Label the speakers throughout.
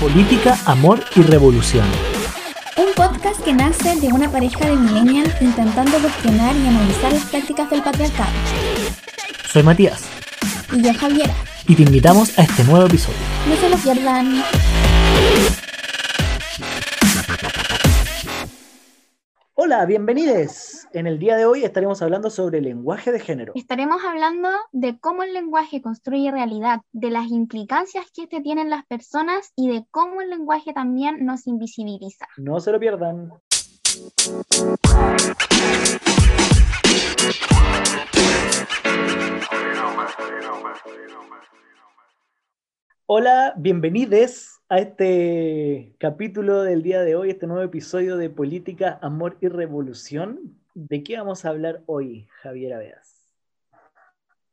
Speaker 1: Política, Amor y Revolución.
Speaker 2: Un podcast que nace de una pareja de millennials intentando cuestionar y analizar las prácticas del patriarcado.
Speaker 1: Soy Matías.
Speaker 2: Y yo Javiera.
Speaker 1: Y te invitamos a este nuevo episodio.
Speaker 2: No se lo pierdan.
Speaker 1: Hola, bienvenidos. En el día de hoy estaremos hablando sobre lenguaje de género.
Speaker 2: Estaremos hablando de cómo el lenguaje construye realidad, de las implicancias que este tiene en las personas y de cómo el lenguaje también nos invisibiliza.
Speaker 1: No se lo pierdan. Hola, bienvenidos a este capítulo del día de hoy, este nuevo episodio de Política, Amor y Revolución. ¿De qué vamos a hablar hoy, Javier Aveas?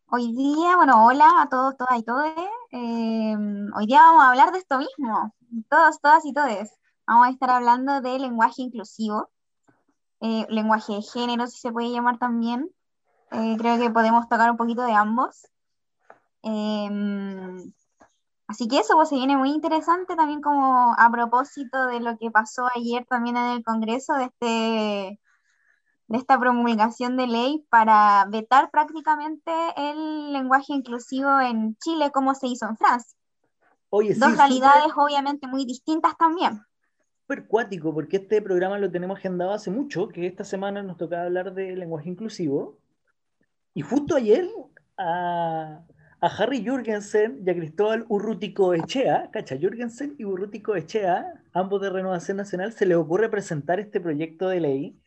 Speaker 2: Hoy día, bueno, hola a todos, todas y todes. Eh, hoy día vamos a hablar de esto mismo, todos, todas y todes. Vamos a estar hablando de lenguaje inclusivo, eh, lenguaje de género, si se puede llamar también. Eh, creo que podemos tocar un poquito de ambos. Así que eso pues, se viene muy interesante también como a propósito de lo que pasó ayer también en el Congreso de, este, de esta promulgación de ley para vetar prácticamente el lenguaje inclusivo en Chile como se hizo en Francia. Dos realidades obviamente muy distintas también.
Speaker 1: Súper cuático, porque este programa lo tenemos agendado hace mucho, que esta semana nos tocaba hablar de lenguaje inclusivo. Y justo ayer, a, a Harry Jürgensen y a Cristóbal Urrutico Echea, cacha, Jürgensen y Urrutico Echea, ambos de Renovación Nacional, se les ocurre presentar este proyecto de ley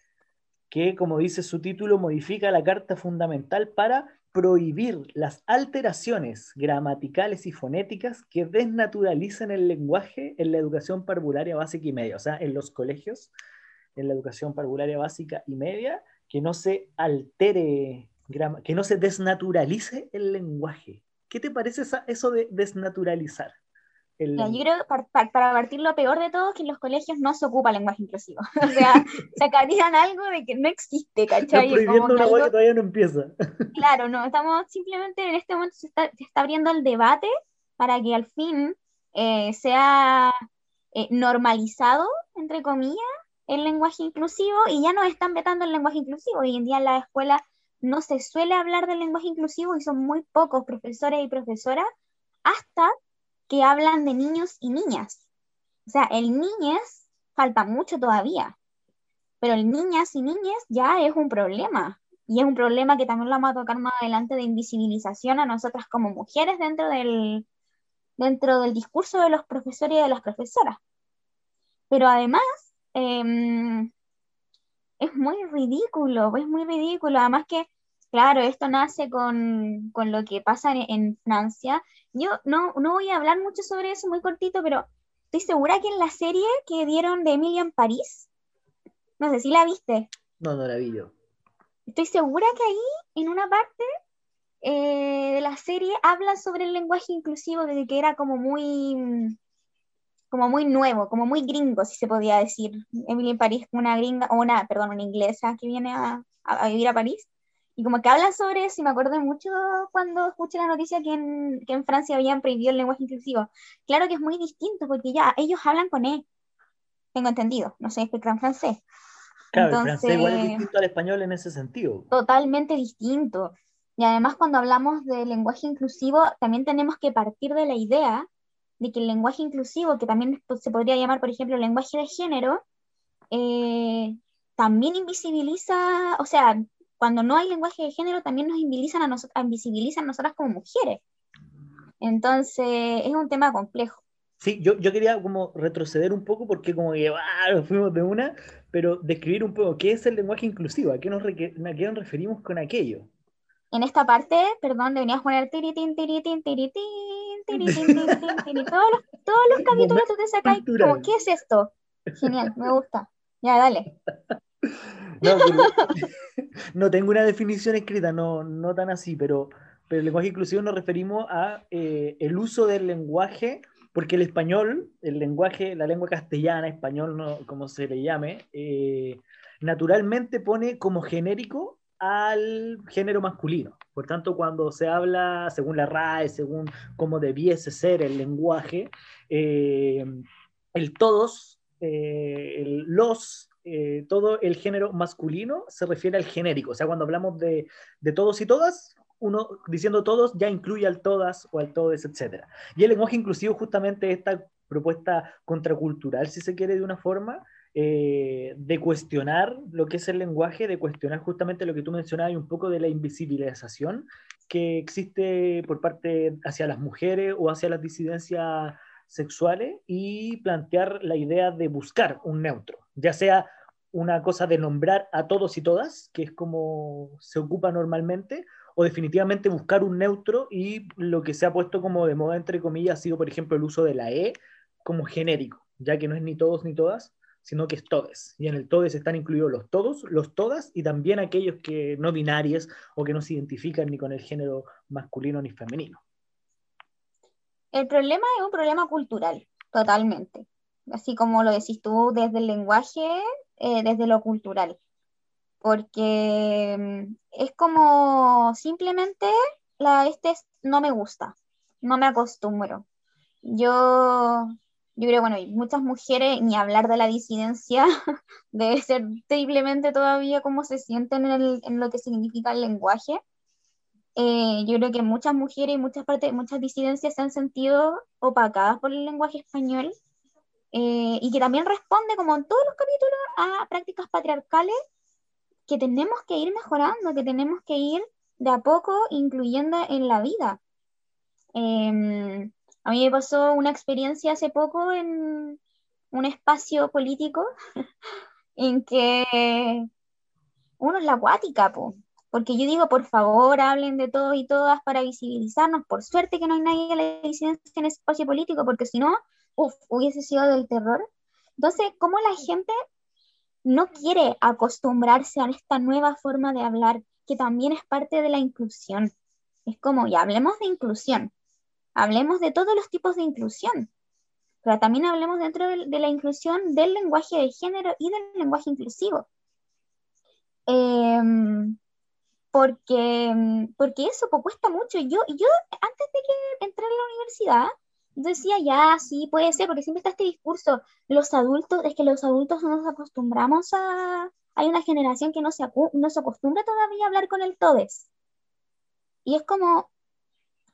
Speaker 1: que, como dice su título, modifica la Carta Fundamental para prohibir las alteraciones gramaticales y fonéticas que desnaturalicen el lenguaje en la educación parvularia básica y media, o sea, en los colegios, en la educación parvularia básica y media, que no se altere que no se desnaturalice el lenguaje. ¿Qué te parece eso de desnaturalizar?
Speaker 2: El... yo creo, para, para, partir lo peor de todo, que en los colegios no se ocupa lenguaje inclusivo. o sea, sacarían algo de que no existe, ¿cachai?
Speaker 1: prohibiendo una que todavía no empieza.
Speaker 2: claro, no, estamos simplemente en este momento se está, se está abriendo el debate para que al fin eh, sea eh, normalizado, entre comillas, el lenguaje inclusivo y ya no están vetando el lenguaje inclusivo. Hoy en día en la escuela no se suele hablar del lenguaje inclusivo y son muy pocos profesores y profesoras hasta que hablan de niños y niñas. O sea, el niñez falta mucho todavía, pero el niñas y niñas ya es un problema. Y es un problema que también lo vamos a tocar más adelante de invisibilización a nosotras como mujeres dentro del, dentro del discurso de los profesores y de las profesoras. Pero además, em, es muy ridículo, es muy ridículo. Además que, claro, esto nace con, lo que pasa en, Francia. Yo no, no voy a hablar mucho sobre eso, muy cortito, pero estoy segura que en la serie que dieron de Emilia en París, no sé si la viste.
Speaker 1: No, no la vi yo.
Speaker 2: Estoy segura que ahí, en una parte eh, de la serie, habla sobre el lenguaje inclusivo, desde que era como muy como muy nuevo, como muy gringo, si se podía decir. Emily en París, una gringa, o una, perdón, una inglesa que viene a, a, vivir a París. Y como que hablan sobre eso, y me acuerdo mucho cuando escuché la noticia que en, que en Francia habían prohibido el lenguaje inclusivo. Claro que es muy distinto, porque ya ellos hablan con E. Tengo entendido, no sé explicar en francés.
Speaker 1: Claro, el francés igual es distinto al español en ese sentido.
Speaker 2: Totalmente distinto. Y además cuando hablamos de lenguaje inclusivo, también tenemos que partir de la idea de que el lenguaje inclusivo, que también se podría llamar, por ejemplo, lenguaje de género, eh, también invisibiliza, o sea, cuando no hay lenguaje de género, también nos invisibilizan a, nosotras, invisibilizan nosotras como mujeres. Entonces, es un tema complejo.
Speaker 1: Sí, yo, yo quería como retroceder un poco porque como que ah, fuimos de una, pero describir un poco qué es el lenguaje inclusivo, a qué nos, a qué nos referimos con aquello.
Speaker 2: En esta parte, perdón, deberías poner tiritín, tiritín, tiritín, todos los, todos los capítulos tú te sacas como, ¿qué es esto? Genial, me gusta. Ya, dale.
Speaker 1: No, tengo una definición escrita, no, no tan así, pero, pero el lenguaje inclusivo nos referimos a eh, el uso del lenguaje, porque el español, el lenguaje, la lengua castellana, español, no, como se le llame, eh, naturalmente pone como genérico al género masculino. Por tanto, cuando se habla, según la RAE, según cómo debiese ser el lenguaje, eh, el todos, el los, eh, todo el género masculino se refiere al genérico. O sea, cuando hablamos de, de todos y todas, uno diciendo todos ya incluye al todas o al todes, etc. Y el lenguaje inclusivo justamente esta propuesta contracultural, si se quiere, de una forma, eh, de cuestionar lo que es el lenguaje, de cuestionar justamente lo que tú mencionabas y un poco de la invisibilización que existe por parte hacia las mujeres o hacia las disidencias sexuales y plantear la idea de buscar un neutro, ya sea una cosa de nombrar a todos y todas, que es como se ocupa normalmente, o definitivamente buscar un neutro y lo que se ha puesto como de moda, entre comillas, ha sido, por ejemplo, el uso de la E como genérico, ya que no es ni todos ni todas, sino que es todes. Y en el todes están incluidos los todos, los todas y también aquellos que no binarios o que no se identifican ni con el género masculino ni femenino.
Speaker 2: El problema es un problema cultural, totalmente. Así como lo decís tú, desde el lenguaje, eh, desde lo cultural. Porque mm, es como simplemente la este no me gusta, no me acostumbro. Yo yo creo, bueno, muchas mujeres, ni hablar de la disidencia, debe ser terriblemente todavía cómo se sienten en, lo que significa el lenguaje. Eh, yo creo que muchas mujeres y muchas partes, muchas disidencias se han sentido opacadas por el lenguaje español eh, y que también responde, como en todos los capítulos, a prácticas patriarcales que tenemos que ir mejorando, que tenemos que ir de a poco incluyendo en la vida. Eh, a mí me pasó una experiencia hace poco en un espacio político en que uno es la acuática, porque yo digo, por favor, hablen de todos y todas para visibilizarnos. Por suerte que no hay nadie que le disidencia en ese espacio político, porque si no, uff, hubiese sido del terror. Entonces, ¿cómo la gente no quiere acostumbrarse a esta nueva forma de hablar, que también es parte de la inclusión? Es como, ya hablemos de inclusión, hablemos de todos los tipos de inclusión, pero también hablemos dentro de, la inclusión del lenguaje de género y del lenguaje inclusivo. Em, porque, porque eso cuesta mucho. Yo, yo, antes de que entré a la universidad, decía, ya, sí, puede ser, porque siempre está este discurso, los adultos, es que los adultos no nos acostumbramos a... Hay una generación que no se, no se acostumbra todavía a hablar con el todes. Y es como,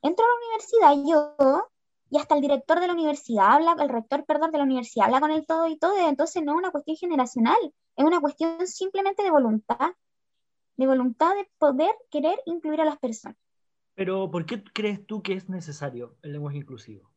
Speaker 2: entro a la universidad yo y hasta el director de la universidad habla, el rector, perdón, de la universidad habla con él todo y todo, entonces no es una cuestión generacional, es una cuestión simplemente de voluntad, de voluntad de poder querer incluir a las personas.
Speaker 1: Pero, ¿por qué crees tú que es necesario el lenguaje inclusivo?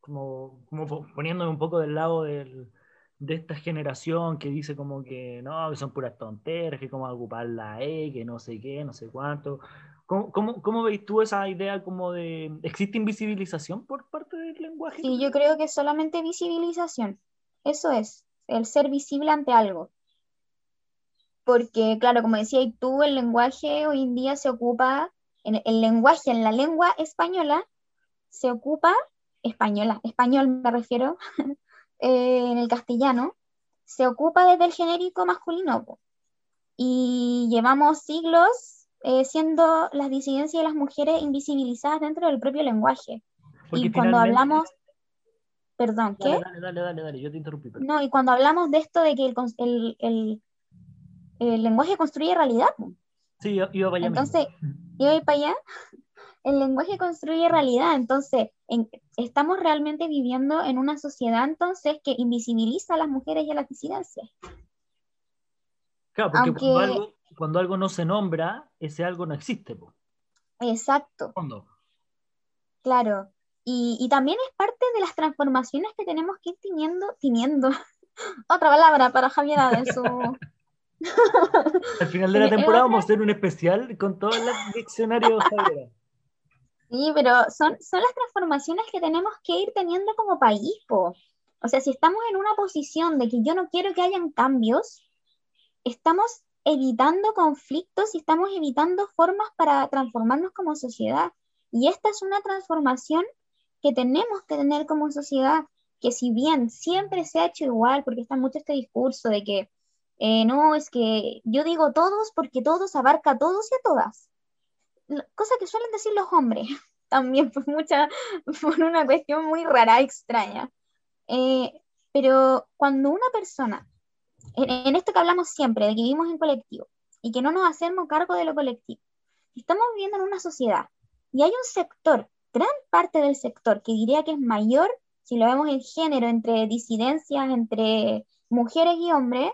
Speaker 1: Como, como poniéndome un poco del lado del, de esta generación que dice como que no, que son puras tonteras, que cómo ocupar la E, que no sé qué, no sé cuánto. ¿Cómo, cómo, cómo veis tú esa idea como de... ¿Existe invisibilización por parte del lenguaje?
Speaker 2: Sí, yo creo que solamente visibilización. Eso es, el ser visible ante algo. Porque, claro, como decía tú, el lenguaje hoy en día se ocupa, en el lenguaje, en la lengua española, se ocupa, española, español me refiero, eh, en el castellano, se ocupa desde el genérico masculino. Y llevamos siglos eh, siendo las disidencias de las mujeres invisibilizadas dentro del propio lenguaje. y cuando hablamos... Perdón, ¿qué?
Speaker 1: Dale, dale, dale, dale, yo te interrumpí.
Speaker 2: No, y cuando hablamos de esto de que el, el, el, lenguaje construye realidad.
Speaker 1: Sí, yo iba para allá.
Speaker 2: Entonces, yo iba para allá. El lenguaje construye realidad, entonces estamos realmente viviendo en una sociedad entonces que invisibiliza a las mujeres y a las disidencias.
Speaker 1: Claro, porque cuando, algo, cuando, algo, no se nombra, ese algo no existe.
Speaker 2: Exacto. Claro. Y, y, también es parte de las transformaciones que tenemos que ir teniendo, teniendo. otra palabra para Javier en su...
Speaker 1: Al final de la temporada vamos a hacer un especial con todo el diccionario Javier.
Speaker 2: Sí, pero son, son las transformaciones que tenemos que ir teniendo como país. Po. O sea, si estamos en una posición de que yo no quiero que hayan cambios, estamos evitando conflictos y estamos evitando formas para transformarnos como sociedad. Y esta es una transformación que tenemos que tener como sociedad, que si bien siempre se ha hecho igual, porque está mucho este discurso de que eh, no, es que yo digo todos porque todos abarca a todos y a todas. Cosa que suelen decir los hombres, también por, mucha, por una cuestión muy rara, extraña. Eh, pero cuando una persona, en, esto que hablamos siempre, de que vivimos en colectivo y que no nos hacemos cargo de lo colectivo, estamos viviendo en una sociedad y hay un sector, gran parte del sector, que diría que es mayor, si lo vemos en género, entre disidencias, entre mujeres y hombres,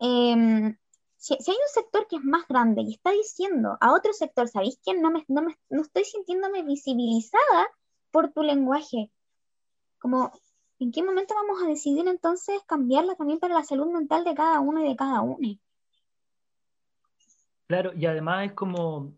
Speaker 2: em, si, hay un sector que es más grande y está diciendo a otro sector, ¿sabéis que no, me, no, me, no estoy sintiéndome visibilizada por tu lenguaje? Como, ¿en qué momento vamos a decidir entonces cambiarla también para la salud mental de cada uno y de cada uno?
Speaker 1: Claro, y además es como,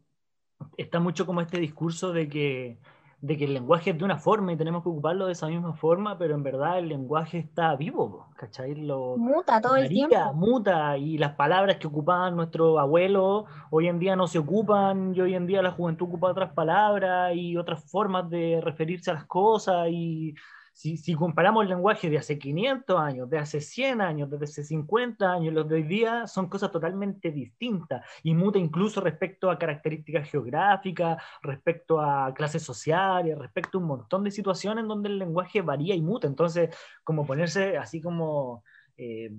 Speaker 1: está mucho como este discurso de que, de que el lenguaje es de una forma y tenemos que ocuparlo de esa misma forma, pero en verdad el lenguaje está vivo, ¿cachai? Lo,
Speaker 2: muta todo el tiempo.
Speaker 1: Muta, y las palabras que ocupaban nuestros abuelos hoy en día no se ocupan, y hoy en día la juventud ocupa otras palabras y otras formas de referirse a las cosas, y si, comparamos el lenguaje de hace 500 años, de hace 100 años, de hace 50 años, los de hoy día son cosas totalmente distintas y muta incluso respecto a características geográficas, respecto a clases sociales, respecto a un montón de situaciones en donde el lenguaje varía y muta. Entonces, como ponerse así como eh,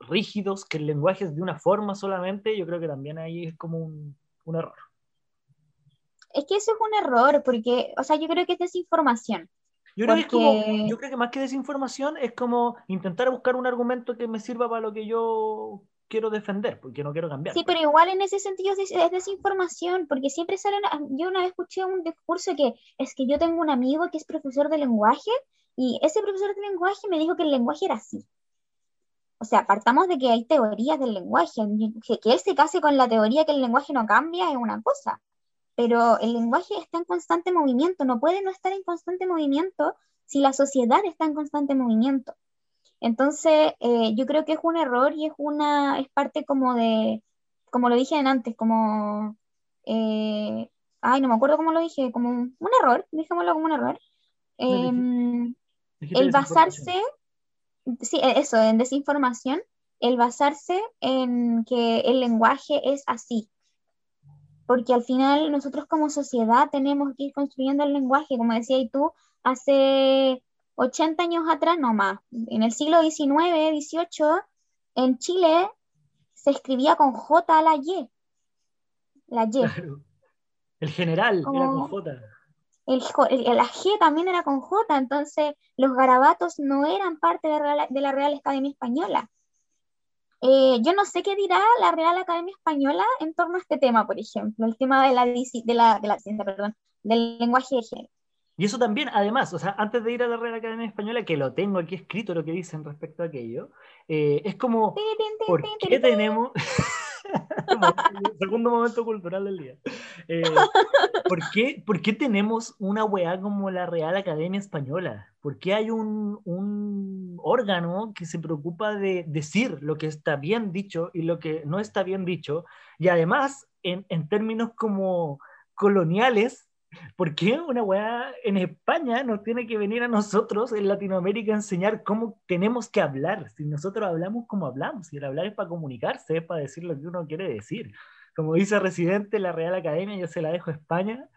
Speaker 1: rígidos, que el lenguaje es de una forma solamente, yo creo que también ahí es como un, un error.
Speaker 2: Es que eso es un error, porque, o sea, yo creo que es desinformación.
Speaker 1: Yo creo, que yo creo que más que desinformación es como intentar buscar un argumento que me sirva para lo que yo quiero defender, porque no quiero cambiar.
Speaker 2: Sí, pero igual en ese sentido es, desinformación, porque siempre sale, yo una vez escuché un discurso que es que yo tengo un amigo que es profesor de lenguaje y ese profesor de lenguaje me dijo que el lenguaje era así. O sea, partamos de que hay teorías del lenguaje, que, que él se case con la teoría que el lenguaje no cambia es una cosa, pero el lenguaje está en constante movimiento, no puede no estar en constante movimiento si la sociedad está en constante movimiento. Entonces, eh, yo creo que es un error y es una, es parte como de, como lo dije antes, como, eh, ay, no me acuerdo cómo lo dije, como un, error, dejémoslo como un error. Em, el basarse, sí, e, eso, en desinformación, el basarse en que el lenguaje es así, porque al final nosotros como sociedad tenemos que ir construyendo el lenguaje, como decía y tú, hace 80 años atrás, no más, en el siglo XIX, XVIII, en Chile se escribía con J a la Y. La Y.
Speaker 1: El general era con J.
Speaker 2: El, la G también era con J, entonces los garabatos no eran parte de la Real Academia Española. Eh, yo no sé qué dirá la Real Academia Española en torno a este tema, por ejemplo, el tema de la, de la, de la perdón, del lenguaje de género.
Speaker 1: Y eso también, además, o sea, antes de ir a la Real Academia Española, que lo tengo aquí escrito lo que dicen respecto a aquello, eh, es como, ¿por qué tenemos... segundo momento cultural del día. Eh, ¿por, qué, ¿por, qué, tenemos una weá como la Real Academia Española? ¿Por qué hay un, un, órgano que se preocupa de decir lo que está bien dicho y lo que no está bien dicho? Y además, en, en términos como coloniales, ¿Por qué una weá en España nos tiene que venir a nosotros en Latinoamérica a enseñar cómo tenemos que hablar? Si nosotros hablamos como hablamos, si el hablar es para comunicarse, es para decir lo que uno quiere decir. Como dice Residente, la Real Academia, yo se la dejo a España,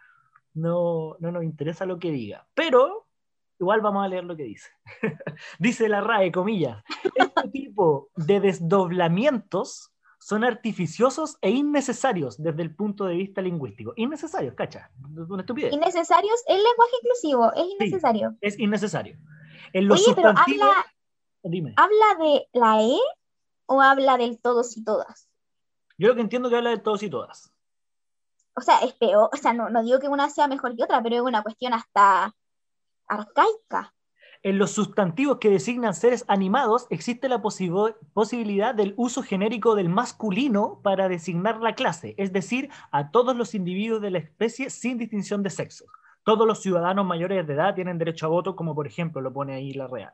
Speaker 1: no, no nos interesa lo que diga. Pero igual vamos a leer lo que dice. dice la RAE, comillas, este tipo de desdoblamientos son artificiosos e innecesarios desde el punto de vista lingüístico. Innecesarios, cacha, una estupidez.
Speaker 2: Innecesarios, el lenguaje inclusivo es innecesario.
Speaker 1: es innecesario.
Speaker 2: En los Oye, pero habla, ¿habla de la E o habla del todos y todas?
Speaker 1: Yo lo que entiendo que habla de todos y todas.
Speaker 2: O sea, es peor, o sea, no, no digo que una sea mejor que otra, pero es una cuestión hasta arcaica.
Speaker 1: En los sustantivos que designan seres animados existe la posibilidad del uso genérico del masculino para designar la clase, es decir, a todos los individuos de la especie sin distinción de sexo. Todos los ciudadanos mayores de edad tienen derecho a voto, como por ejemplo lo pone ahí la Real.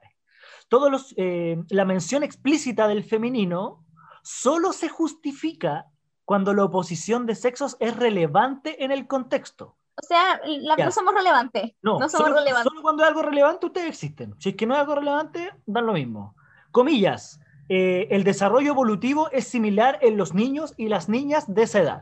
Speaker 1: Todos eh, la mención explícita del femenino solo se justifica cuando la oposición de sexos es relevante en el contexto.
Speaker 2: O sea, no somos relevantes. No, somos
Speaker 1: solo,
Speaker 2: relevantes.
Speaker 1: Solo cuando es algo relevante ustedes existen. Si es que no es algo relevante, dan lo mismo. Comillas. eh, el desarrollo evolutivo es similar en los niños y las niñas de esa edad.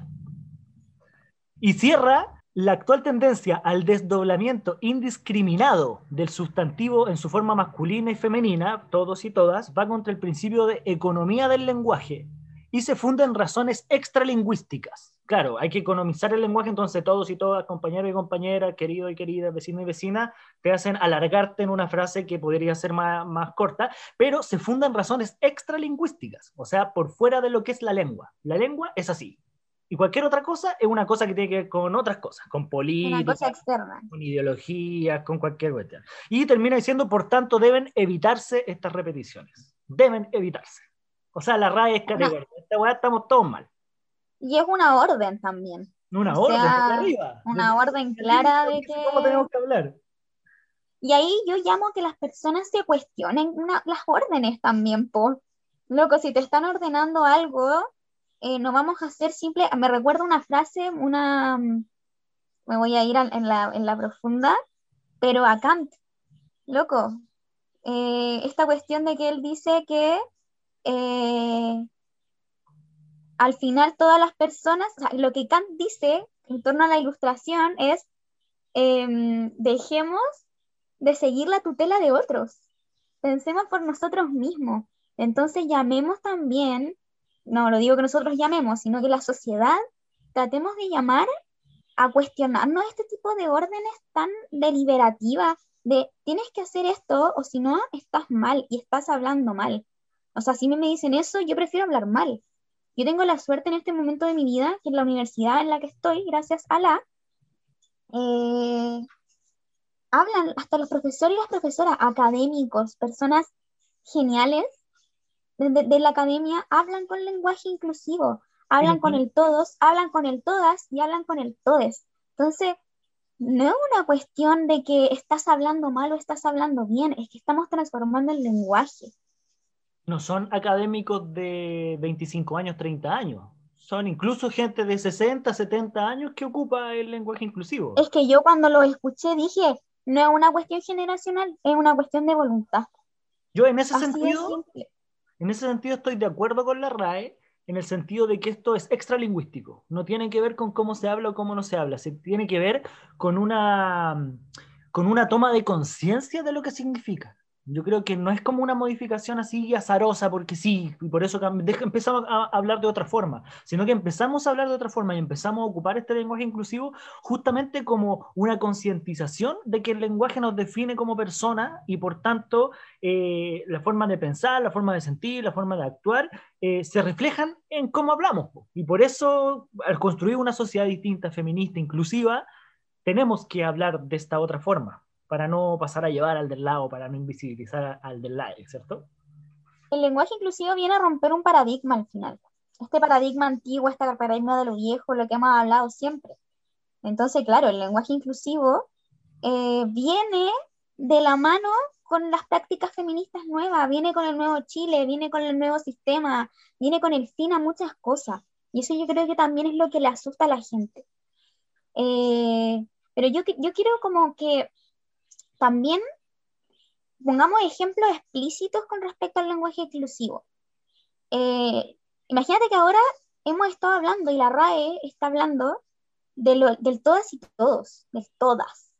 Speaker 1: Y cierra la actual tendencia al desdoblamiento indiscriminado del sustantivo en su forma masculina y femenina, todos y todas, va contra el principio de economía del lenguaje y se funda en razones extralingüísticas. Claro, hay que economizar el lenguaje, entonces todos y todas, compañeros y compañeras, querido y querida, vecino y vecina, te hacen alargarte en una frase que podría ser más, más corta, pero se funda en razones extralingüísticas, o sea, por fuera de lo que es la lengua. La lengua es así, y cualquier otra cosa es una cosa que tiene que ver con otras cosas, con política, con ideología, con cualquier cuestión. Y termina diciendo, por tanto, deben evitarse estas repeticiones. Deben evitarse. O sea, la RAE es categórica. Esta weá estamos todos mal.
Speaker 2: Y es una orden también.
Speaker 1: Una orden, arriba.
Speaker 2: Una orden clara de que...
Speaker 1: ¿Cómo tenemos que hablar?
Speaker 2: Y ahí yo llamo que las personas se cuestionen las órdenes también, por Loco, si te están ordenando algo, eh, no vamos a hacer simple, me recuerda una frase, una, me voy a ir en, la, en la profunda, pero a Kant, loco, eh, esta cuestión de que él dice que eh, al final todas las personas, lo que Kant dice en torno a la ilustración es, em, dejemos de seguir la tutela de otros, pensemos por nosotros mismos, entonces llamemos también no lo digo que nosotros llamemos, sino que la sociedad tratemos de llamar a cuestionarnos este tipo de órdenes tan deliberativas de tienes que hacer esto o si no estás mal y estás hablando mal. O sea, si me dicen eso, yo prefiero hablar mal. Yo tengo la suerte en este momento de mi vida que en la universidad en la que estoy, gracias a la, eh, hablan hasta los profesores y las profesoras, académicos, personas geniales de, la academia hablan con lenguaje inclusivo, hablan con el todos, hablan con el todas y hablan con el todes. Entonces, no es una cuestión de que estás hablando mal o estás hablando bien, es que estamos transformando el lenguaje.
Speaker 1: No son académicos de 25 años, 30 años. Son incluso gente de 60, 70 años que ocupa el lenguaje inclusivo.
Speaker 2: Es que yo cuando lo escuché dije, no es una cuestión generacional, es una cuestión de voluntad.
Speaker 1: Yo en ese sentido, en ese sentido estoy de acuerdo con la RAE, en el sentido de que esto es extralingüístico, no tiene que ver con cómo se habla o cómo no se habla, se tiene que ver con una, con una toma de conciencia de lo que significa. Yo creo que no es como una modificación así azarosa, porque sí, y por eso empezamos a hablar de otra forma, sino que empezamos a hablar de otra forma y empezamos a ocupar este lenguaje inclusivo justamente como una concientización de que el lenguaje nos define como persona y por tanto eh, la forma de pensar, la forma de sentir, la forma de actuar eh, se reflejan en cómo hablamos. Y por eso, al construir una sociedad distinta, feminista, inclusiva, tenemos que hablar de esta otra forma para no pasar a llevar al del lado, para no invisibilizar al del lado, ¿cierto?
Speaker 2: El lenguaje inclusivo viene a romper un paradigma al final. Este paradigma antiguo, este paradigma de lo viejo, lo que hemos hablado siempre. Entonces, claro, el lenguaje inclusivo eh, viene de la mano con las prácticas feministas nuevas, viene con el nuevo Chile, viene con el nuevo sistema, viene con el fin a muchas cosas. Y eso yo creo que también es lo que le asusta a la gente. Eh, pero yo, yo quiero como que también pongamos ejemplos explícitos con respecto al lenguaje inclusivo. Eh, imagínate que ahora hemos estado hablando y la RAE está hablando de del todas y todos, de todas.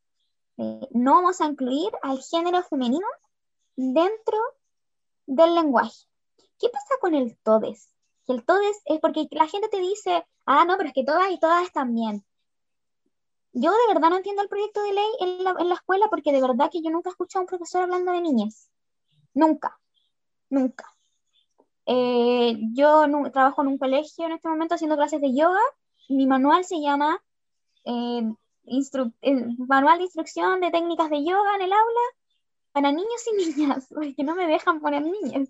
Speaker 2: Eh, no vamos a incluir al género femenino dentro del lenguaje. ¿Qué pasa con el todes? El todes es porque la gente te dice, ah, no, pero es que todas y todas bien yo de verdad no entiendo el proyecto de ley en la, escuela porque de verdad que yo nunca he escuchado a un profesor hablando de niñas. Nunca, nunca. Eh, yo trabajo en un colegio en este momento haciendo clases de yoga. Mi manual se llama eh, Manual de Instrucción de Técnicas de Yoga en el aula para niños y niñas, porque no me dejan poner niñas.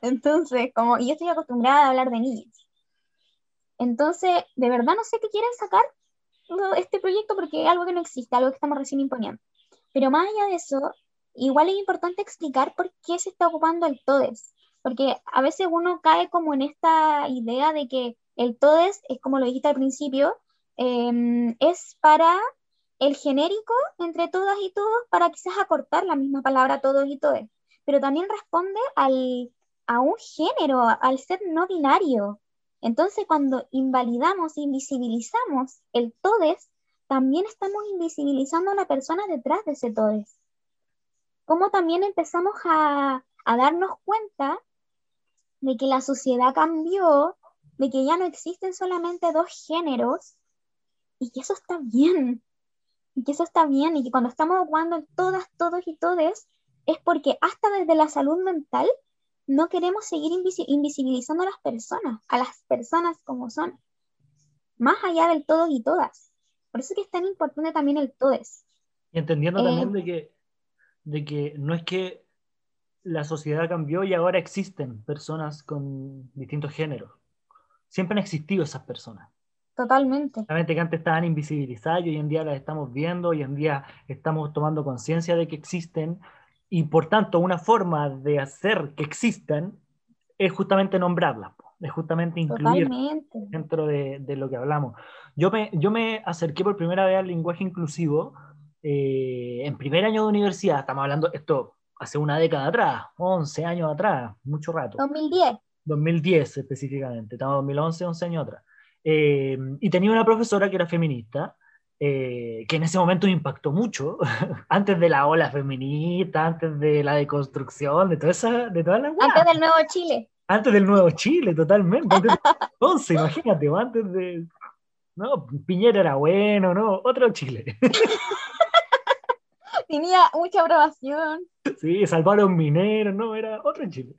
Speaker 2: Entonces, como y yo estoy acostumbrada a hablar de niñas. Entonces, de verdad no sé qué quieren sacar este proyecto porque es algo que no existe, algo que estamos recién imponiendo. Pero más allá de eso, igual es importante explicar por qué se está ocupando el TODES, porque a veces uno cae como en esta idea de que el TODES, es como lo dijiste al principio, em, es para el genérico entre todas y todos, para quizás acortar la misma palabra todos y todes, pero también responde al, a un género, al ser no binario. Entonces, cuando invalidamos, invisibilizamos el todes, también estamos invisibilizando a la persona detrás de ese todes. Como también empezamos a, a darnos cuenta de que la sociedad cambió, de que ya no existen solamente dos géneros y que eso está bien, y que eso está bien, y que cuando estamos jugando todas, todos y todes, es porque hasta desde la salud mental no queremos seguir invisibilizando a las personas, a las personas como son, más allá del todos y todas. Por eso es que es tan importante también el todes.
Speaker 1: Y entendiendo también eh, de que, de que no es que la sociedad cambió y ahora existen personas con distintos géneros. Siempre han existido esas personas.
Speaker 2: Totalmente.
Speaker 1: Solamente que antes estaban invisibilizadas y hoy en día las estamos viendo, hoy en día estamos tomando conciencia de que existen y por tanto una forma de hacer que existan es justamente nombrarlas, es justamente incluir dentro de, de, lo que hablamos. Yo me, yo me acerqué por primera vez al lenguaje inclusivo eh, en primer año de universidad, estamos hablando esto hace una década atrás, 11 años atrás, mucho rato.
Speaker 2: 2010.
Speaker 1: 2010 específicamente, estamos en 2011, 11 años atrás. Eh, y tenía una profesora que era feminista, eh, que en ese momento me impactó mucho, antes de la ola feminista, antes de la deconstrucción, de toda esa, de toda la
Speaker 2: Antes del Nuevo Chile.
Speaker 1: Antes del Nuevo Chile, totalmente. Antes imagínate, antes de... No, Piñera era bueno, ¿no? Otro Chile.
Speaker 2: Tenía mucha aprobación.
Speaker 1: Sí, salvaron mineros, no, era otro Chile.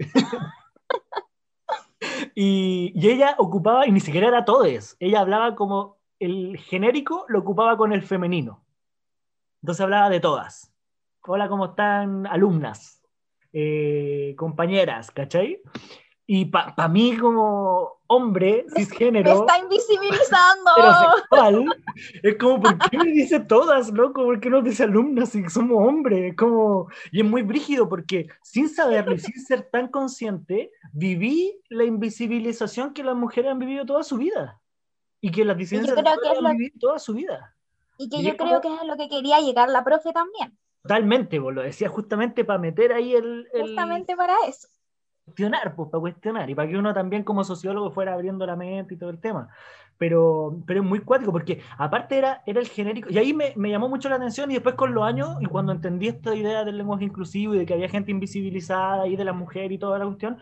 Speaker 1: Y, ella ocupaba, y ni siquiera era todes, ella hablaba como el genérico lo ocupaba con el femenino. Entonces hablaba de todas. Hola, ¿cómo están alumnas? Eh, compañeras, ¿cachai? Y para mí como hombre cisgénero...
Speaker 2: Me está invisibilizando.
Speaker 1: es como, ¿por qué me dice todas, loco? ¿Por qué no dice alumnas si somos hombres? Como, y es muy brígido porque sin saberlo y sin ser tan consciente, viví la invisibilización que las mujeres han vivido toda su vida. Y que las disidencias han vivido toda su vida.
Speaker 2: Y que yo creo que es a lo que quería llegar la profe también.
Speaker 1: Totalmente, vos lo decía justamente para meter ahí el...
Speaker 2: Justamente para eso
Speaker 1: cuestionar, pues, para cuestionar, y para que uno también como sociólogo fuera abriendo la mente y todo el tema. Pero, pero es muy cuático, porque aparte era, era el genérico, y ahí me, me, llamó mucho la atención, y después con los años, y cuando entendí esta idea del lenguaje inclusivo y de que había gente invisibilizada y de la mujer y toda la cuestión,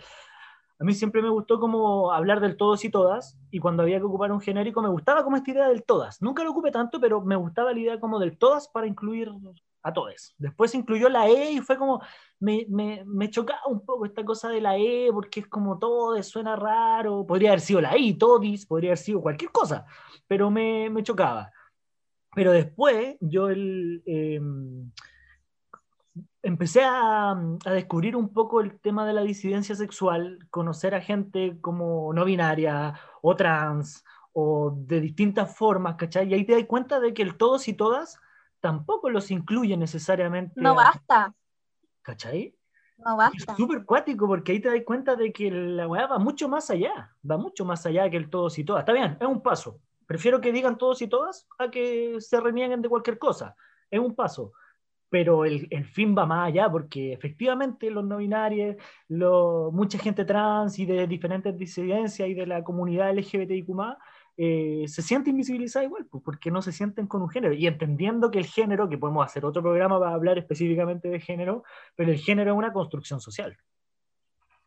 Speaker 1: a mí siempre me gustó como hablar del todos y todas, y cuando había que ocupar un genérico me gustaba como esta idea del todas. Nunca lo ocupé tanto, pero me gustaba la idea como del todas para incluir a todos. Después incluyó la E y fue como, me, me, me, chocaba un poco esta cosa de la E porque es como todo, suena raro, podría haber sido la I, todis, podría haber sido cualquier cosa, pero me, me chocaba. Pero después yo el, em, empecé a, a, descubrir un poco el tema de la disidencia sexual, conocer a gente como no binaria o trans o de distintas formas, ¿cachai? Y ahí te das cuenta de que el todos y todas tampoco los incluye necesariamente.
Speaker 2: No basta.
Speaker 1: ¿Cachai?
Speaker 2: No basta.
Speaker 1: Es súper cuático porque ahí te das cuenta de que la weá va mucho más allá, va mucho más allá que el todos y todas. Está bien, es un paso. Prefiero que digan todos y todas a que se renieguen de cualquier cosa. Es un paso. Pero el, el fin va más allá porque efectivamente los no binarios, lo, mucha gente trans y de diferentes disidencias y de la comunidad LGBTIQ eh, se siente invisibilizada igual, pues, porque no se sienten con un género. Y entendiendo que el género, que podemos hacer otro programa para hablar específicamente de género, pero el género es una construcción social.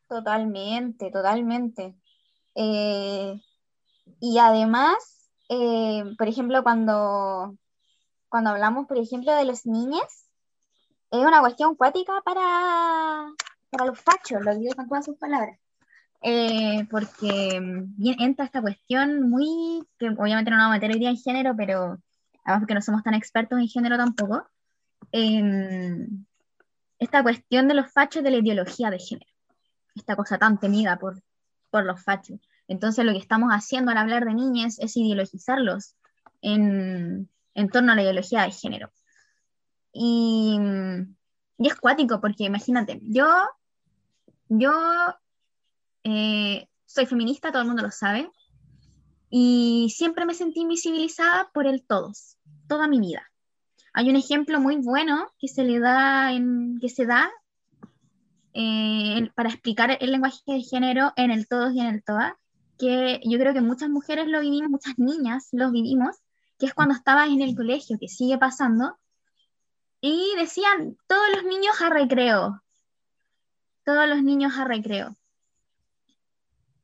Speaker 2: Totalmente, totalmente. Eh, y además, eh, por ejemplo, cuando, cuando hablamos, por ejemplo, de las niñas, es una cuestión cuática para, para los fachos, lo digo con todas sus palabras. Eh, porque mm, entra esta cuestión muy, que obviamente no vamos a meter hoy día en género, pero además porque no somos tan expertos en género tampoco, esta cuestión de los fachos de la ideología de género, esta cosa tan temida por, por los fachos. Entonces lo que estamos haciendo al hablar de niñas es ideologizarlos en, en torno a la ideología de género. Y, y es cuático porque imagínate, yo, yo eh, soy feminista, todo el mundo lo sabe, y siempre me sentí invisibilizada por el todos, toda mi vida. Hay un ejemplo muy bueno que se le da en, que se da eh, para explicar el lenguaje de género en el todos y en el toa, que yo creo que muchas mujeres lo vivimos, muchas niñas lo vivimos, que es cuando estabas en el colegio, que sigue pasando, y decían todos los niños a recreo, todos los niños a recreo.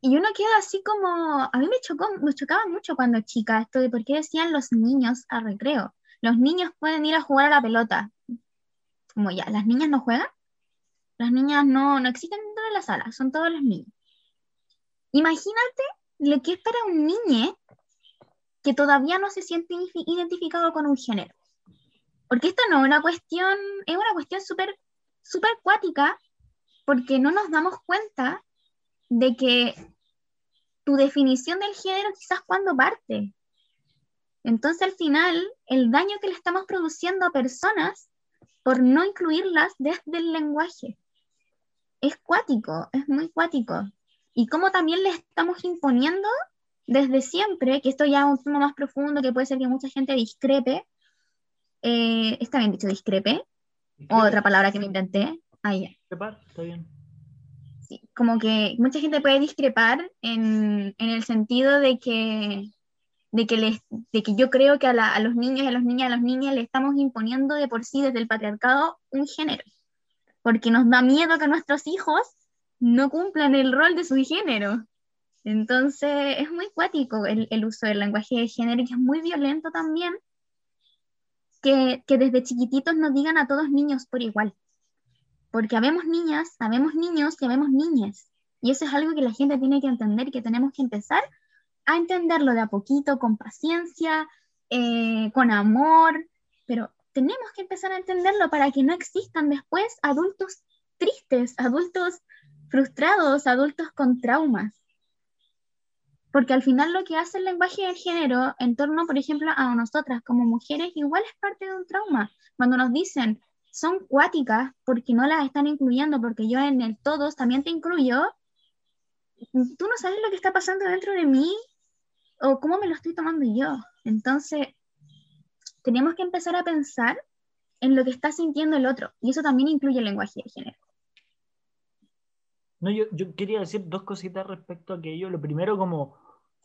Speaker 2: Y uno queda así como, a mí me, chocó, me chocaba mucho cuando chica esto de por qué decían los niños a recreo. Los niños pueden ir a jugar a la pelota. Como ya, las niñas no juegan. Las niñas no, no existen dentro de la sala, son todos los niños. Imagínate lo que es para un niño que todavía no se siente identificado con un género. Porque esto no es una cuestión, es una cuestión súper súper cuática, porque no nos damos cuenta de que tu definición del género quizás cuando parte. Entonces al final, el daño que le estamos produciendo a personas por no incluirlas desde el lenguaje es cuático, es muy cuático. Y como también le estamos imponiendo desde siempre, que esto ya es un tema más profundo, que puede ser que mucha gente discrepe, eh, está bien dicho discrepe, otra palabra que me inventé, ahí
Speaker 1: ya. Está bien.
Speaker 2: Como que mucha gente puede discrepar en, en el sentido de que, de que, les, de que yo creo que a, la, a los niños, a las niñas, a las niñas le estamos imponiendo de por sí desde el patriarcado un género, porque nos da miedo que nuestros hijos no cumplan el rol de su género. Entonces es muy cuático el, el uso del lenguaje de género y es muy violento también que, desde chiquititos nos digan a todos niños por igual porque habemos niñas, habemos niños y habemos niñas. Y eso es algo que la gente tiene que entender que tenemos que empezar a entenderlo de a poquito, con paciencia, eh, con amor, pero tenemos que empezar a entenderlo para que no existan después adultos tristes, adultos frustrados, adultos con traumas. Porque al final lo que hace el lenguaje de género en torno, por ejemplo, a nosotras como mujeres, igual es parte de un trauma. Cuando nos dicen, son cuáticas porque no las están incluyendo, porque yo en el todos también te incluyo, tú no sabes lo que está pasando dentro de mí o cómo me lo estoy tomando yo. Entonces, tenemos que empezar a pensar en lo que está sintiendo el otro, y eso también incluye el lenguaje de género.
Speaker 1: No, yo, yo quería decir dos cositas respecto a aquello. Lo primero, como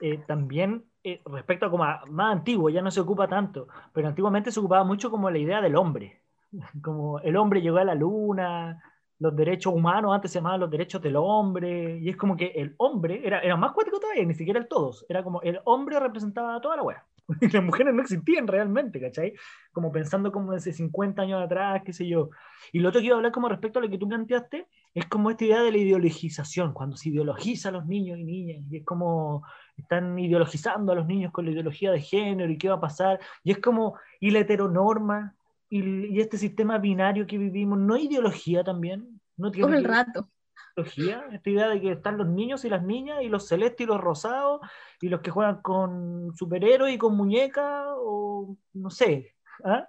Speaker 1: eh, también eh, respecto a como más antiguo, ya no se ocupa tanto, pero antiguamente se ocupaba mucho como la idea del hombre como el hombre llegó a la luna, los derechos humanos antes se llamaban los derechos del hombre, y es como que el hombre era, era más cuático todavía, ni siquiera el todos, era como el hombre representaba a toda la wea. Las mujeres no existían realmente, ¿cachai? Como pensando como hace 50 años atrás, qué sé yo. Y lo otro que iba a hablar como respecto a lo que tú planteaste, es como esta idea de la ideologización, cuando se ideologiza a los niños y niñas, y es como están ideologizando a los niños con la ideología de género y qué va a pasar, y es como, y la heteronorma, y, este sistema binario que vivimos, ¿no hay ideología también? ¿No
Speaker 2: tiene Todo el rato.
Speaker 1: Ideología? Esta idea de que están los niños y las niñas, y los celestes y los rosados, y los que juegan con superhéroes y con muñecas, o no sé. ¿ah?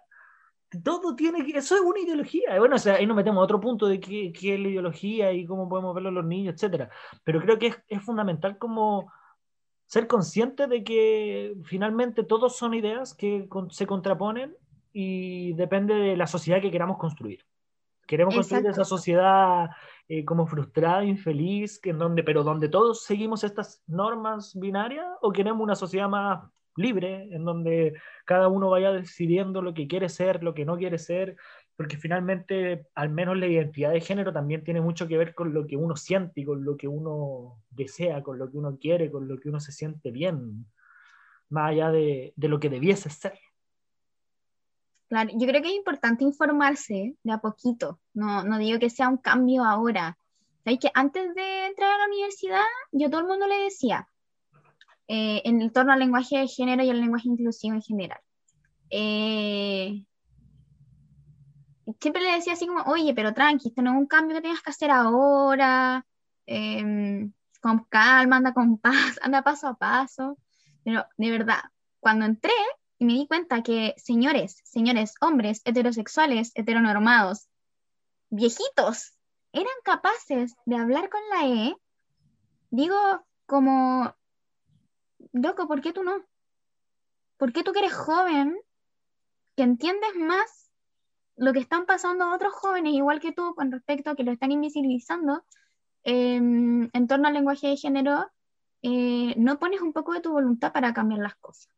Speaker 1: Todo tiene que. Eso es una ideología. Bueno, o sea, ahí nos metemos a otro punto de qué, qué es la ideología y cómo podemos verlo los niños, etc. Pero creo que es, es fundamental como ser consciente de que finalmente todos son ideas que se contraponen y depende de la sociedad que queramos construir. Queremos construir esa sociedad eh, como frustrada, infeliz, que en donde, pero donde todos seguimos estas normas binarias, o queremos una sociedad más libre, en donde cada uno vaya decidiendo lo que quiere ser, lo que no quiere ser, porque finalmente, al menos la identidad de género también tiene mucho que ver con lo que uno siente y con lo que uno desea, con lo que uno quiere, con lo que uno se siente bien, más allá de, de lo que debiese ser.
Speaker 2: Claro, yo creo que es importante informarse de a poquito, no, no digo que sea un cambio ahora. ¿Sabes que antes de entrar a la universidad, yo a todo el mundo le decía, eh, en torno al lenguaje de género y al lenguaje inclusivo en general. Eh, siempre le decía así como, oye, pero tranqui, esto no es un cambio que tengas que hacer ahora, em, con calma, anda con paz, anda paso a paso. Pero de verdad, cuando entré, y me di cuenta que señores, señores, hombres heterosexuales, heteronormados, viejitos, eran capaces de hablar con la E, digo como, loco, ¿por qué tú no? ¿Por qué tú que eres joven, que entiendes más lo que están pasando otros jóvenes, igual que tú, con respecto a que lo están invisibilizando, em, en torno al lenguaje de género, eh, no pones un poco de tu voluntad para cambiar las cosas.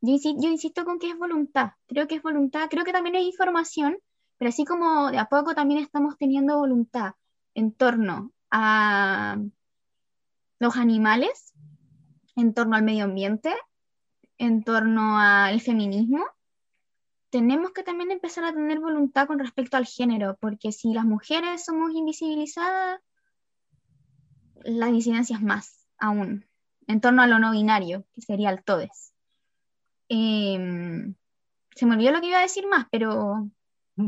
Speaker 2: Yo, yo insisto con que es voluntad, creo que es voluntad, creo que también hay información, pero así como de a poco también estamos teniendo voluntad en torno a los animales, en torno al medio ambiente, en torno al feminismo, tenemos que también empezar a tener voluntad con respecto al género, porque si las mujeres somos invisibilizadas, las disidencias más aún, en torno a lo no binario, que sería el todes. Em, se me olvidó lo que iba a decir más, pero,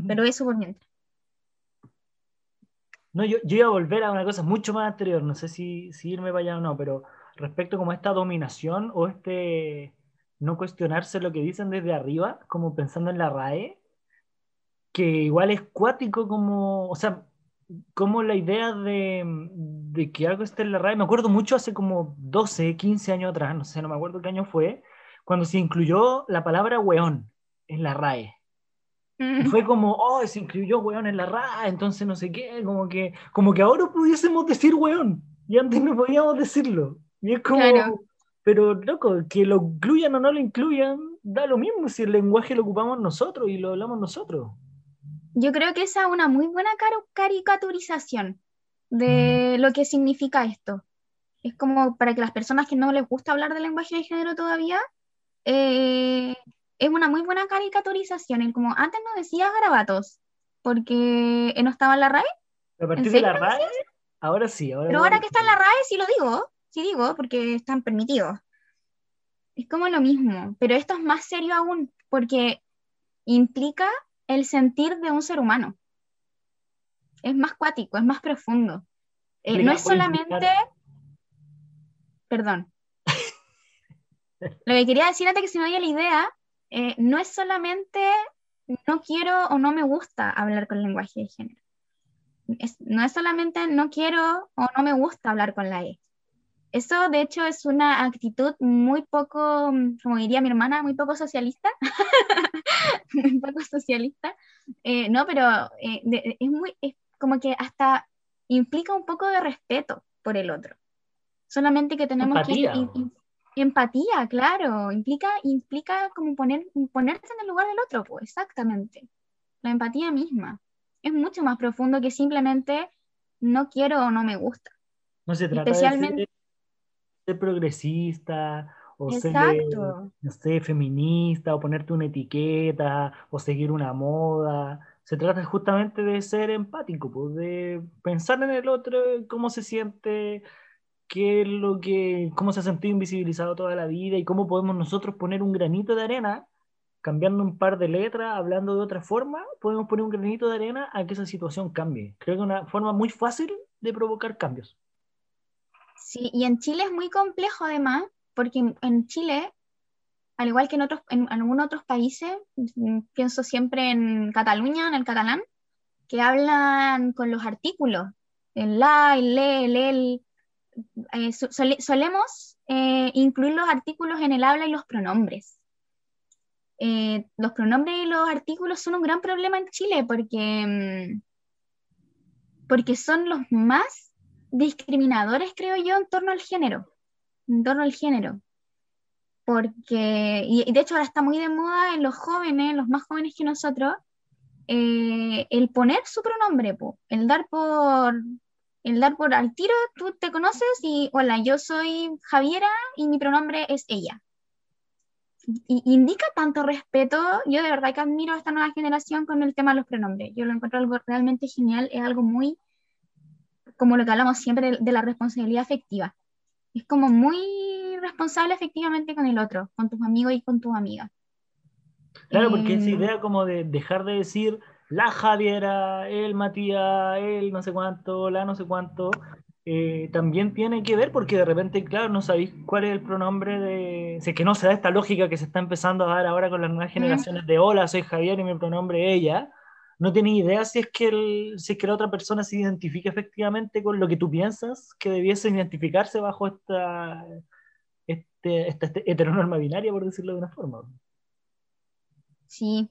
Speaker 2: pero eso por mientras.
Speaker 1: No, yo, yo, iba a volver a una cosa mucho más anterior, no sé si, si irme para allá o no, pero respecto como esta dominación o este no cuestionarse lo que dicen desde arriba, como pensando en la RAE, que igual es cuático como, o sea, como la idea de, de, que algo esté en la RAE, me acuerdo mucho hace como 12, 15 años atrás, no sé, no me acuerdo qué año fue, cuando se incluyó la palabra weón en la RAE. Fue como, oh, se incluyó weón en la RAE, entonces no sé qué, como que, como que ahora pudiésemos decir weón, y antes no podíamos decirlo. Y es como, pero loco, que lo incluyan o no lo incluyan, da lo mismo si el lenguaje lo ocupamos nosotros y lo hablamos nosotros.
Speaker 2: Yo creo que esa es una muy buena caricaturización de lo que significa esto. Es como para que las personas que no les gusta hablar del lenguaje de género todavía, eh, es una muy buena caricaturización. En como antes no decías garabatos, porque no estaba en la RAE.
Speaker 1: a partir de la RAE, ahora sí. Ahora
Speaker 2: Pero ahora que está en la RAE, sí lo digo sí digo, porque están permitidos. Es como lo mismo, pero esto es más serio aún, porque implica el sentir de un ser humano. Es más cuático, es más profundo. Eh, no es solamente... Perdón. Lo que quería decir antes que se me vaya la idea, eh, no es solamente no quiero o no me gusta hablar con el lenguaje de género. no es solamente no quiero o no me gusta hablar con la E. Eso, de hecho, es una actitud muy poco, como diría mi hermana, muy poco socialista. muy poco socialista. Eh, no, pero eh, es muy, es como que hasta implica un poco de respeto por el otro. Solamente que tenemos empatía. que... empatía, claro. Implica, implica como poner, ponerse en el lugar del otro, pues, exactamente. La empatía misma. Es mucho más profundo que simplemente no quiero o no me gusta.
Speaker 1: No se trata Especialmente progresista o ser, feminista o ponerte una etiqueta o seguir una moda. Se trata justamente de ser empático, pues, de pensar en el otro, cómo se siente, qué es lo que, cómo se ha sentido invisibilizado toda la vida y cómo podemos nosotros poner un granito de arena, cambiando un par de letras, hablando de otra forma, podemos poner un granito de arena a que esa situación cambie. Creo que es una forma muy fácil de provocar cambios.
Speaker 2: Sí, y en Chile es muy complejo además, porque en Chile, al igual que en, otros, en, algunos otros países, mm, pienso siempre en Cataluña, en el catalán, que hablan con los artículos, el la, el le, el el. Eh, solemos eh, incluir los artículos en el habla y los pronombres. Eh, los pronombres y los artículos son un gran problema en Chile porque, mm, porque son los más discriminadores, creo yo, en torno al género, en torno al género. Porque, y de hecho ahora está muy de moda en los jóvenes, los más jóvenes que nosotros, eh, el poner su pronombre, el dar por, el dar por al tiro, tú te conoces y hola, yo soy Javiera y mi pronombre es ella. Y, indica tanto respeto, yo de verdad que admiro a esta nueva generación con el tema de los pronombres. Yo lo encuentro algo realmente genial, es algo muy como lo que hablamos siempre de, la responsabilidad afectiva. Es como muy responsable efectivamente con el otro, con tus amigos y con tus amigas.
Speaker 1: Claro, porque esa eh, idea como de dejar de decir la Javiera, el Matías, el no sé cuánto, la no sé cuánto, eh, también tiene que ver porque de repente, claro, no sabéis cuál es el pronombre de... Si es que no se da esta lógica que se está empezando a dar ahora con las nuevas generaciones de hola, soy Javier y mi pronombre ella no tienes idea si es, que si es que la otra persona se identifica efectivamente con lo que tú piensas que debiese identificarse bajo esta, este, esta, este heteronorma binaria, por decirlo de una forma.
Speaker 2: Sí.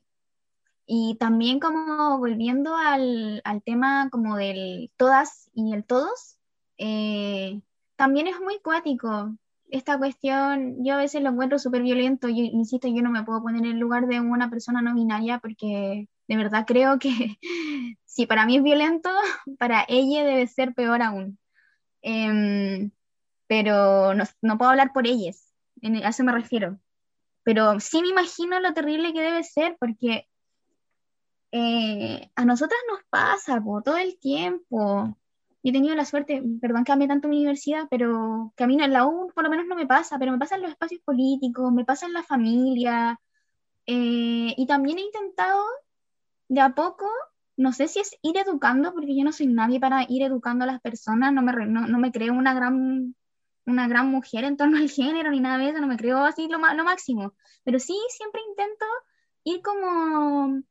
Speaker 2: Y también como volviendo al, al tema como del todas y el todos, eh, también es muy cuático. Esta cuestión, yo a veces lo encuentro súper violento, yo insisto, yo no me puedo poner en el lugar de una persona no binaria porque de verdad creo que si para mí es violento, para ella debe ser peor aún. Em, pero no, no, puedo hablar por ellas, a eso me refiero. Pero sí me imagino lo terrible que debe ser, porque eh, a nosotras nos pasa por todo el tiempo. Yo he tenido la suerte, perdón que amé tanto mi universidad, pero mí en la U por lo menos no me pasa, pero me pasa en los espacios políticos, me pasa en la familia. Eh, y también he intentado de a poco, no sé si es ir educando, porque yo no soy nadie para ir educando a las personas, no me, no, no me creo una gran, una gran mujer en torno al género ni nada de eso, no me creo así lo, lo máximo, pero sí siempre intento ir como,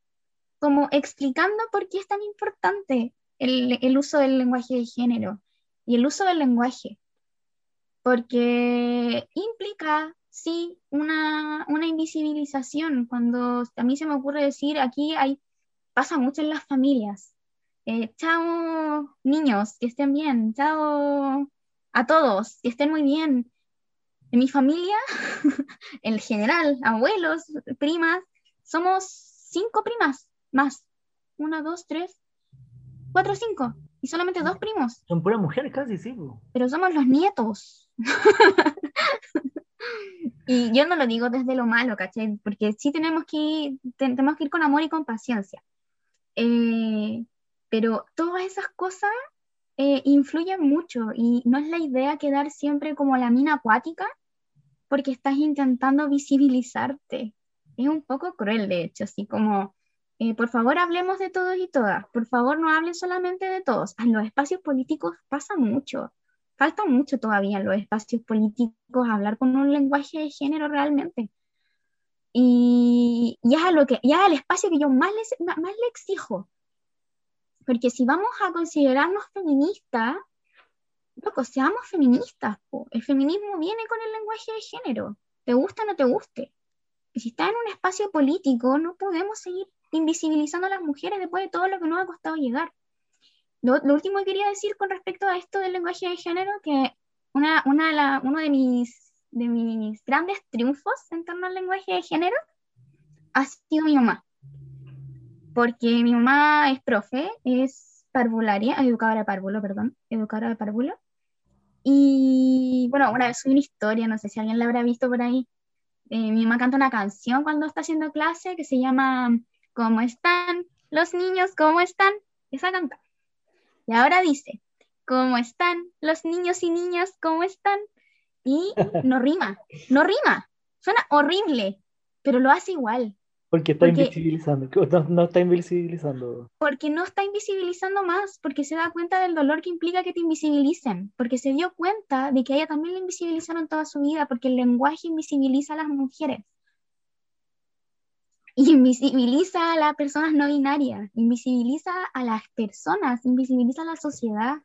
Speaker 2: como explicando por qué es tan importante el, el uso del lenguaje de género y el uso del lenguaje, porque implica sí, una, una, invisibilización. Cuando a mí se me ocurre decir, aquí hay pasa mucho en las familias. Eh, chao niños, que estén bien, chao a todos, que estén muy bien. En mi familia, en general, abuelos, primas, somos cinco primas más. Una, dos, tres, cuatro, cinco. Y solamente dos primos.
Speaker 1: Son puras mujeres casi, sí.
Speaker 2: Pero somos los nietos. y yo no lo digo desde lo malo, ¿caché? Porque sí tenemos que, ir, tenemos que ir con amor y con paciencia. Eh, pero todas esas cosas eh, influyen mucho y no es la idea quedar siempre como la mina acuática porque estás intentando visibilizarte. Es un poco cruel, de hecho, así como, eh, por favor, hablemos de todos y todas, por favor, no hablen solamente de todos. En los espacios políticos pasa mucho, falta mucho todavía en los espacios políticos hablar con un lenguaje de género realmente. Y, ya lo que, ya el espacio que yo más, les, más le exijo. Porque si vamos a considerarnos feministas, loco, seamos feministas. El feminismo viene con el lenguaje de género, te gusta o no te guste. Y si está en un espacio político, no podemos seguir invisibilizando a las mujeres después de todo lo que nos ha costado llegar. Lo, último que quería decir con respecto a esto del lenguaje de género, que una, una la, uno de mis de mis grandes triunfos en torno al lenguaje de género ha sido mi mamá. Porque mi mamá es profe, es parvularia, educadora de párvulo, perdón, educadora de párvulo. Y bueno, una vez subí una historia, no sé si alguien la habrá visto por ahí. Eh, mi mamá canta una canción cuando está haciendo clase que se llama ¿Cómo están los niños? ¿Cómo están? Esa canta. Y ahora dice, ¿cómo están los niños y niñas? ¿Cómo están? Y no rima, no rima, suena horrible, pero lo hace igual.
Speaker 1: Porque está invisibilizando, no, está invisibilizando.
Speaker 2: Porque no está invisibilizando más, porque se da cuenta del dolor que implica que te invisibilicen, porque se dio cuenta de que a ella también la invisibilizaron toda su vida, porque el lenguaje invisibiliza a las mujeres. Invisibiliza a las personas no binarias, invisibiliza a las personas, invisibiliza a la sociedad.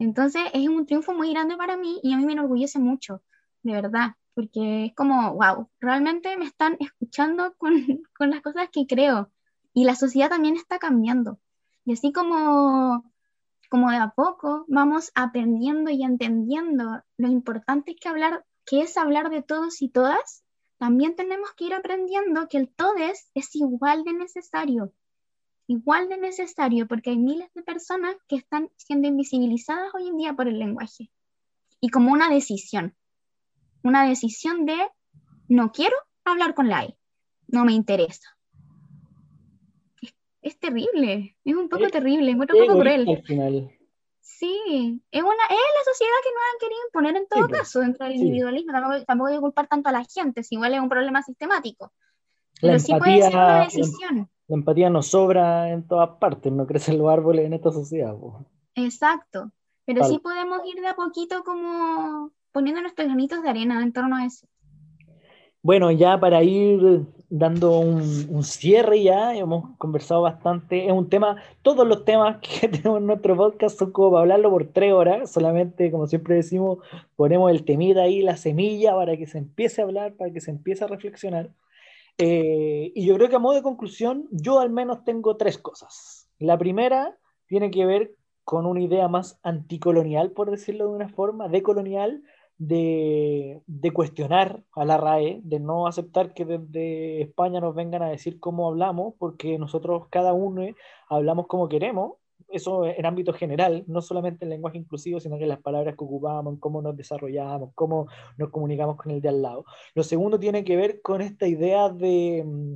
Speaker 2: Entonces es un triunfo muy grande para mí y a mí me enorgullece mucho, de verdad, porque es como, wow, realmente me están escuchando con, con las cosas que creo y la sociedad también está cambiando. Y así como, como de a poco vamos aprendiendo y entendiendo lo importante que, hablar, que es hablar de todos y todas, también tenemos que ir aprendiendo que el todes es igual de necesario igual de necesario porque hay miles de personas que están siendo invisibilizadas hoy en día por el lenguaje. Y como una decisión, una decisión de no quiero hablar con la no me interesa. Es, terrible, es un poco terrible, es un poco cruel. Sí, es, una, es la sociedad que nos han querido imponer en todo caso dentro del individualismo. Tampoco, hay que culpar tanto a la gente, si igual es un problema sistemático. Pero sí puede ser una decisión
Speaker 1: la empatía nos sobra en todas partes, no crecen los árboles en esta sociedad.
Speaker 2: Exacto, pero sí podemos ir de a poquito como poniendo nuestros granitos de arena en torno a eso.
Speaker 1: Bueno, ya para ir dando un, cierre ya, hemos conversado bastante, es un tema, todos los temas que tenemos en nuestro podcast son como para hablarlo por tres horas, solamente como siempre decimos, ponemos el temida ahí, la semilla para que se empiece a hablar, para que se empiece a reflexionar. Eh, y yo creo que a modo de conclusión, yo al menos tengo tres cosas. La primera tiene que ver con una idea más anticolonial, por decirlo de una forma, decolonial, de, de cuestionar a la RAE, de no aceptar que desde España nos vengan a decir cómo hablamos, porque nosotros cada uno hablamos como queremos, eso en ámbito general, no solamente en lenguaje inclusivo, sino que en las palabras que ocupamos, en cómo nos desarrollamos, cómo nos comunicamos con el de al lado. Lo segundo tiene que ver con esta idea de, mm,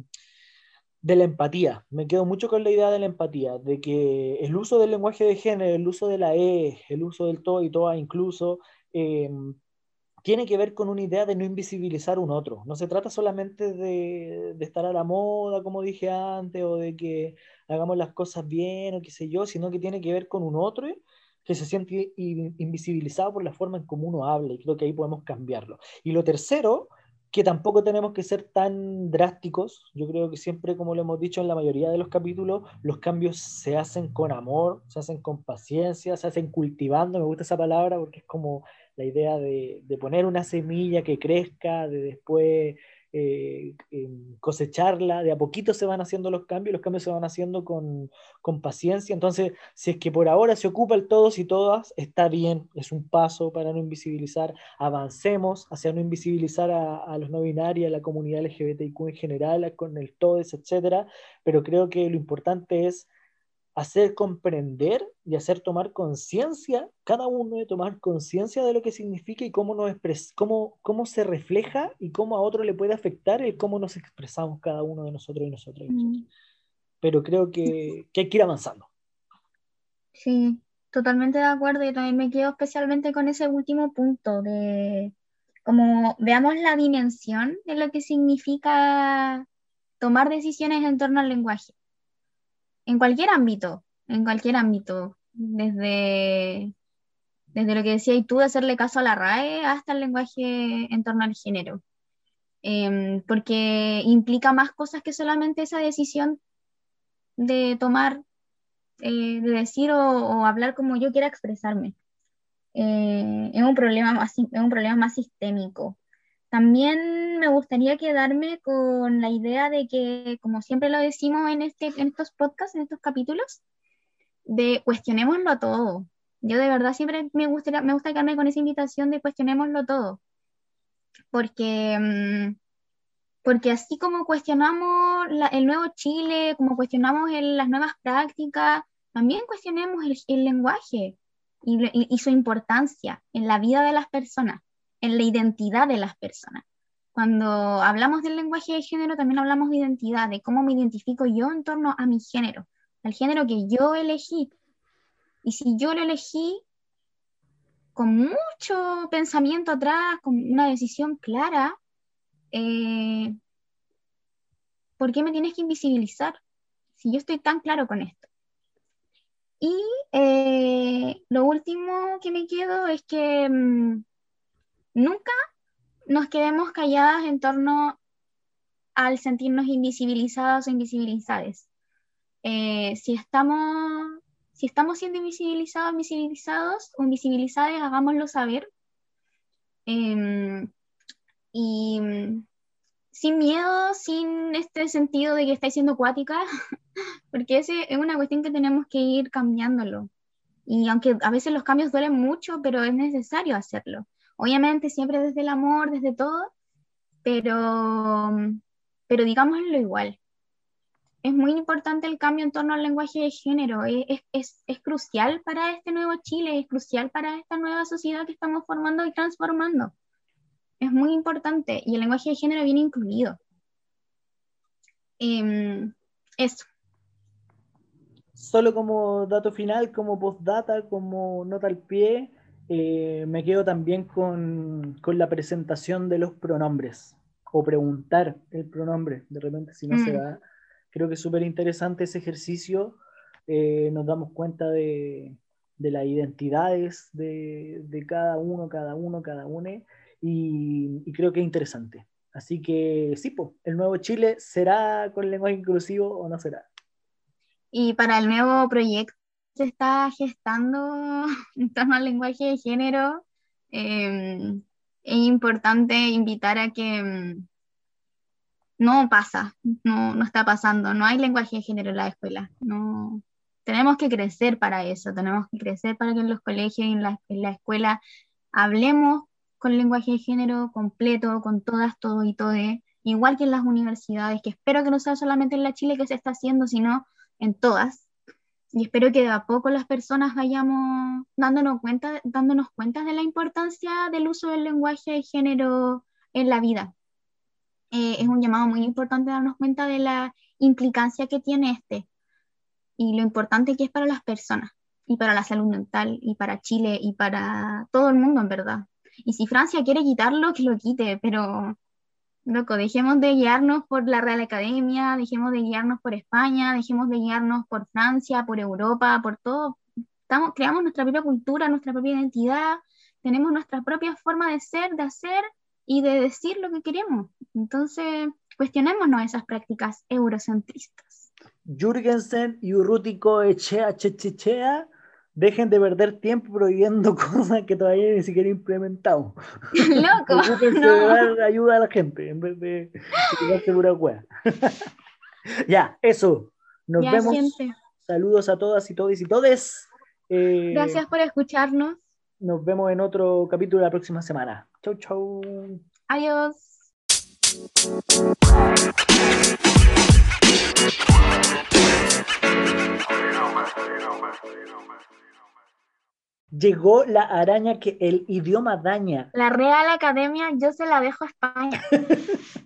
Speaker 1: de la empatía. Me quedo mucho con la idea de la empatía, de que el uso del lenguaje de género, el uso de la E, el uso del todo y toda incluso, eh, tiene que ver con una idea de no invisibilizar un otro. No se trata solamente de, estar a la moda, como dije antes, o de que hagamos las cosas bien, o qué sé yo, sino que tiene que ver con un otro que se siente invisibilizado por la forma en cómo uno habla, y creo que ahí podemos cambiarlo. Y lo tercero, que tampoco tenemos que ser tan drásticos. Yo creo que siempre, como lo hemos dicho en la mayoría de los capítulos, los cambios se hacen con amor, se hacen con paciencia, se hacen cultivando. Me gusta esa palabra porque es como la idea de, de poner una semilla que crezca, de después eh, cosecharla, de a poquito se van haciendo los cambios, los cambios se van haciendo con, con, paciencia, entonces si es que por ahora se ocupa el todos y todas, está bien, es un paso para no invisibilizar, avancemos hacia no invisibilizar a, a los no binarios, a la comunidad LGBTIQ en general, con el todes, etcétera, pero creo que lo importante es hacer comprender y hacer tomar conciencia, cada uno de tomar conciencia de lo que significa y cómo, nos cómo, cómo se refleja y cómo a otro le puede afectar el cómo nos expresamos cada uno de nosotros y nosotros. Mm. Pero creo que, que, hay que ir avanzando.
Speaker 2: Sí, totalmente de acuerdo y también me quedo especialmente con ese último punto de como veamos la dimensión de lo que significa tomar decisiones en torno al lenguaje en cualquier ámbito, en cualquier ámbito, desde, desde lo que decía y tú de hacerle caso a la RAE hasta el lenguaje en torno al género, em, porque implica más cosas que solamente esa decisión de tomar, eh, de decir o, hablar como yo quiera expresarme. Eh, es, un problema más, es un problema más sistémico. También me gustaría quedarme con la idea de que, como siempre lo decimos en, este, en estos podcasts, en estos capítulos, de cuestionémoslo todo. Yo de verdad siempre me, gustaría, me gusta quedarme con esa invitación de cuestionémoslo todo. Porque, mm, porque así como cuestionamos el nuevo Chile, como cuestionamos las nuevas prácticas, también cuestionemos el, lenguaje y su importancia en la vida de las personas en la identidad de las personas. Cuando hablamos del lenguaje de género, también hablamos de identidad, de cómo me identifico yo en torno a mi género, al género que yo elegí. Y si yo lo elegí con mucho pensamiento atrás, con una decisión clara, eh, ¿por qué me tienes que invisibilizar si yo estoy tan claro con esto? Y eh, lo último que me quedo es que mm, nunca nos quedemos calladas en torno al sentirnos invisibilizados o invisibilizadas. Eh, si, estamos, si estamos siendo invisibilizados, invisibilizados o invisibilizadas, hagámoslo saber. Em, y sin miedo, sin este sentido de que estáis siendo acuática, porque ese es una cuestión que tenemos que ir cambiándolo. Y aunque a veces los cambios duelen mucho, pero es necesario hacerlo. Obviamente siempre desde el amor, desde todo, pero, pero digámoslo igual. Es muy importante el cambio en torno al lenguaje de género, es, es, es crucial para este nuevo Chile, es crucial para esta nueva sociedad que estamos formando y transformando. Es muy importante y el lenguaje de género viene incluido. Eh, eso.
Speaker 1: Solo como dato final, como postdata, como nota al pie, eh, me quedo también con, con, la presentación de los pronombres o preguntar el pronombre, de repente si no se mm. da. Creo que es súper interesante ese ejercicio, eh, nos damos cuenta de, de las identidades de, de, cada uno, cada uno, cada uno, y, y creo que es interesante. Así que sí, pues, el nuevo Chile será con lenguaje inclusivo o no será.
Speaker 2: Y para el nuevo proyecto se está gestando en torno al lenguaje de género, em, es importante invitar a que, em, no pasa, no, no está pasando, no hay lenguaje de género en la escuela, no, tenemos que crecer para eso, tenemos que crecer para que en los colegios y en la, en la escuela hablemos con lenguaje de género completo, con todas, todo y todo, igual que en las universidades, que espero que no sea solamente en la Chile que se está haciendo, sino en todas. Y espero que de a poco las personas vayamos dándonos cuenta, dándonos cuenta de la importancia del uso del lenguaje de género en la vida. Eh, es un llamado muy importante darnos cuenta de la implicancia que tiene este y lo importante que es para las personas y para la salud mental y para Chile y para todo el mundo en verdad. Y si Francia quiere quitarlo, que lo quite, pero loco, dejemos de guiarnos por la Real Academia, dejemos de guiarnos por España, dejemos de guiarnos por Francia, por Europa, por todo. Estamos, creamos nuestra propia cultura, nuestra propia identidad, tenemos nuestra propia forma de ser, de hacer y de decir lo que queremos. Entonces, cuestionémonos esas prácticas eurocentristas.
Speaker 1: Jürgensen y Urrutico Echea Chechechea dejen de perder tiempo prohibiendo cosas que todavía ni siquiera implementamos.
Speaker 2: Loco.
Speaker 1: no. dar ayuda a la gente en vez de quedarse pura hueá. ya, eso. Nos vemos. Saludos a todas y todos y todes.
Speaker 2: Eh, Gracias por escucharnos.
Speaker 1: Nos vemos en otro capítulo la próxima semana. Chau, chau.
Speaker 2: Adiós.
Speaker 1: Llegó la araña que el idioma daña.
Speaker 2: La Real Academia yo se la dejo a España.